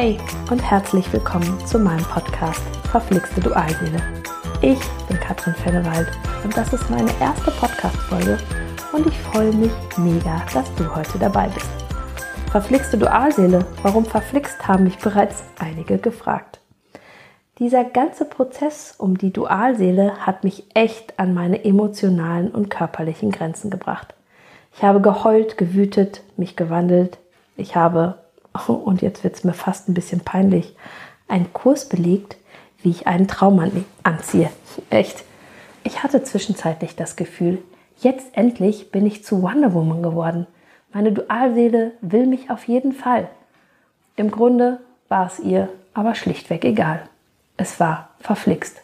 Hey und herzlich willkommen zu meinem Podcast Verflixte Dualseele. Ich bin Katrin Fennewald und das ist meine erste Podcast-Folge und ich freue mich mega, dass du heute dabei bist. Verflixte Dualseele, warum verflixt, haben mich bereits einige gefragt. Dieser ganze Prozess um die Dualseele hat mich echt an meine emotionalen und körperlichen Grenzen gebracht. Ich habe geheult, gewütet, mich gewandelt. Ich habe, und jetzt wird es mir fast ein bisschen peinlich, einen Kurs belegt, wie ich einen Traum anziehe. Echt. Ich hatte zwischenzeitlich das Gefühl, jetzt endlich bin ich zu Wonder Woman geworden. Meine Dualseele will mich auf jeden Fall. Im Grunde war es ihr aber schlichtweg egal. Es war verflixt.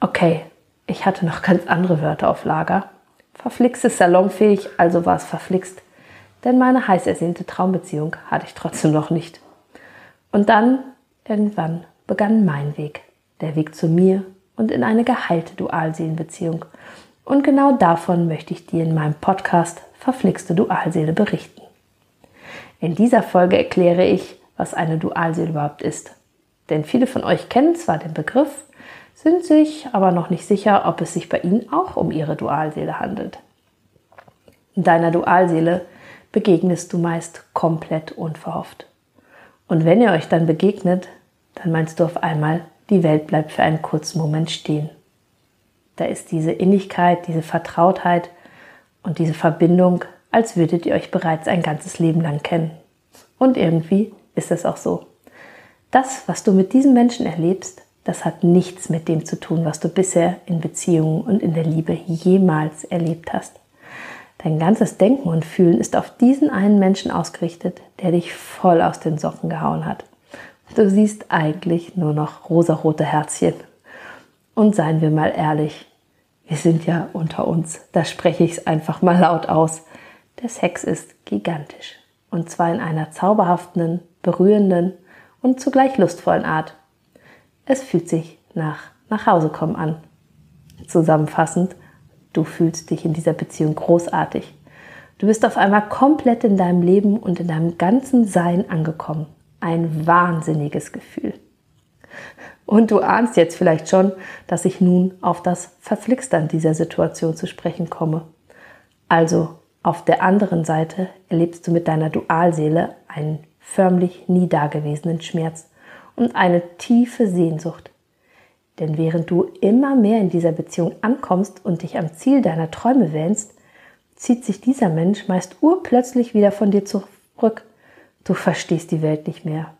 Okay, ich hatte noch ganz andere Wörter auf Lager. Verflixt ist salonfähig, also war es verflixt. Denn meine heiß ersehnte Traumbeziehung hatte ich trotzdem noch nicht. Und dann, irgendwann, begann mein Weg. Der Weg zu mir und in eine geheilte Dualseelenbeziehung. Und genau davon möchte ich dir in meinem Podcast Verflixte Dualseele berichten. In dieser Folge erkläre ich, was eine Dualseele überhaupt ist. Denn viele von euch kennen zwar den Begriff, sind sich aber noch nicht sicher, ob es sich bei ihnen auch um ihre Dualseele handelt. In deiner Dualseele begegnest du meist komplett unverhofft. Und wenn ihr euch dann begegnet, dann meinst du auf einmal, die Welt bleibt für einen kurzen Moment stehen. Da ist diese Innigkeit, diese Vertrautheit und diese Verbindung, als würdet ihr euch bereits ein ganzes Leben lang kennen. Und irgendwie ist es auch so. Das, was du mit diesem Menschen erlebst, das hat nichts mit dem zu tun, was du bisher in Beziehungen und in der Liebe jemals erlebt hast. Dein ganzes Denken und Fühlen ist auf diesen einen Menschen ausgerichtet, der dich voll aus den Socken gehauen hat. Du siehst eigentlich nur noch rosarote Herzchen. Und seien wir mal ehrlich, wir sind ja unter uns, da spreche ich es einfach mal laut aus. Der Sex ist gigantisch. Und zwar in einer zauberhaften, berührenden und zugleich lustvollen Art. Es fühlt sich nach Nachhausekommen an. Zusammenfassend, du fühlst dich in dieser Beziehung großartig. Du bist auf einmal komplett in deinem Leben und in deinem ganzen Sein angekommen. Ein wahnsinniges Gefühl. Und du ahnst jetzt vielleicht schon, dass ich nun auf das Verflixte an dieser Situation zu sprechen komme. Also auf der anderen Seite erlebst du mit deiner Dualseele einen förmlich nie dagewesenen Schmerz und eine tiefe Sehnsucht. Denn während du immer mehr in dieser Beziehung ankommst und dich am Ziel deiner Träume wähnst, zieht sich dieser Mensch meist urplötzlich wieder von dir zurück. Du verstehst die Welt nicht mehr.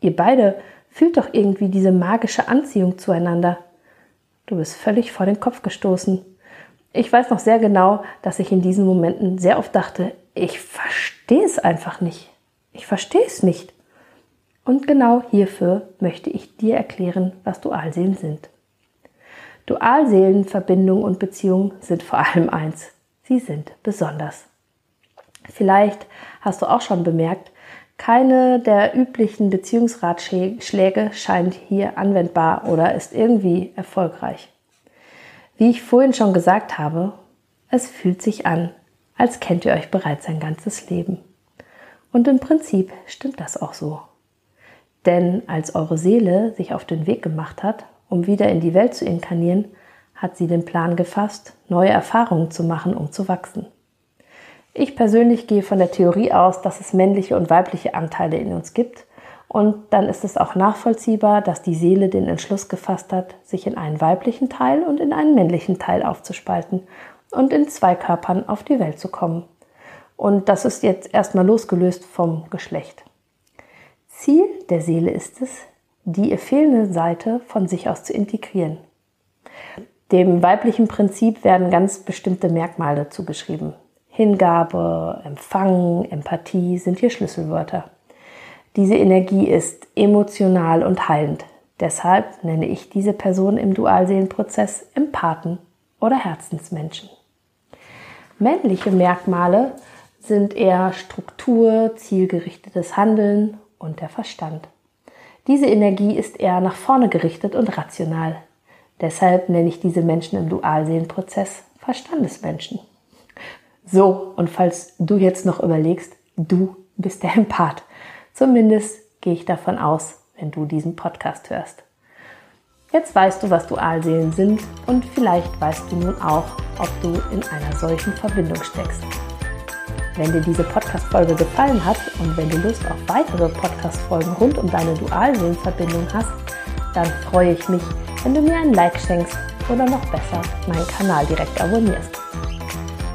Ihr beide fühlt doch irgendwie diese magische Anziehung zueinander. Du bist völlig vor den Kopf gestoßen. Ich weiß noch sehr genau, dass ich in diesen Momenten sehr oft dachte, ich verstehe es einfach nicht. Ich verstehe es nicht. Und genau hierfür möchte ich dir erklären, was Dualseelen sind. Dualseelen, Verbindung und Beziehung sind vor allem eins. Sie sind besonders. Vielleicht hast du auch schon bemerkt, keine der üblichen Beziehungsratschläge scheint hier anwendbar oder ist irgendwie erfolgreich. Wie ich vorhin schon gesagt habe, es fühlt sich an, als kennt ihr euch bereits ein ganzes Leben. Und im Prinzip stimmt das auch so. Denn als eure Seele sich auf den Weg gemacht hat, um wieder in die Welt zu inkarnieren, hat sie den Plan gefasst, neue Erfahrungen zu machen, um zu wachsen. Ich persönlich gehe von der Theorie aus, dass es männliche und weibliche Anteile in uns gibt. Und dann ist es auch nachvollziehbar, dass die Seele den Entschluss gefasst hat, sich in einen weiblichen Teil und in einen männlichen Teil aufzuspalten und in zwei Körpern auf die Welt zu kommen. Und das ist jetzt erstmal losgelöst vom Geschlecht. Ziel der Seele ist es, die ihr fehlende Seite von sich aus zu integrieren. Dem weiblichen Prinzip werden ganz bestimmte Merkmale zugeschrieben. Hingabe, Empfang, Empathie sind hier Schlüsselwörter. Diese Energie ist emotional und heilend. Deshalb nenne ich diese Person im Dualseelenprozess Empathen oder Herzensmenschen. Männliche Merkmale sind eher Struktur, zielgerichtetes Handeln und der Verstand. Diese Energie ist eher nach vorne gerichtet und rational. Deshalb nenne ich diese Menschen im Dualseelenprozess Verstandesmenschen. So, und falls du jetzt noch überlegst, du bist der Empath. Zumindest gehe ich davon aus, wenn du diesen Podcast hörst. Jetzt weißt du, was Dualseelen sind und vielleicht weißt du nun auch, ob du in einer solchen Verbindung steckst. Wenn dir diese Podcast-Folge gefallen hat und wenn du Lust auf weitere Podcast-Folgen rund um deine Dualseelenverbindung hast, dann freue ich mich, wenn du mir ein Like schenkst oder noch besser meinen Kanal direkt abonnierst.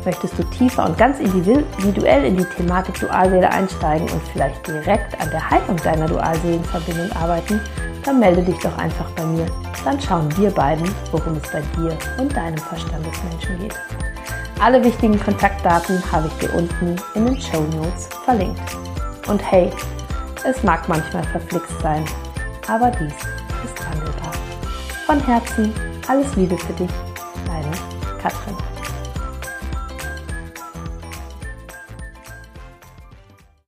Möchtest du tiefer und ganz individuell in die Thematik Dualseele einsteigen und vielleicht direkt an der Heilung deiner Dualseelenverbindung arbeiten, dann melde dich doch einfach bei mir. Dann schauen wir beiden, worum es bei dir und deinem Verstandesmenschen geht. Alle wichtigen Kontaktdaten habe ich dir unten in den Show Notes verlinkt. Und hey, es mag manchmal verflixt sein, aber dies ist wandelbar. Von Herzen alles Liebe für dich, deine Katrin.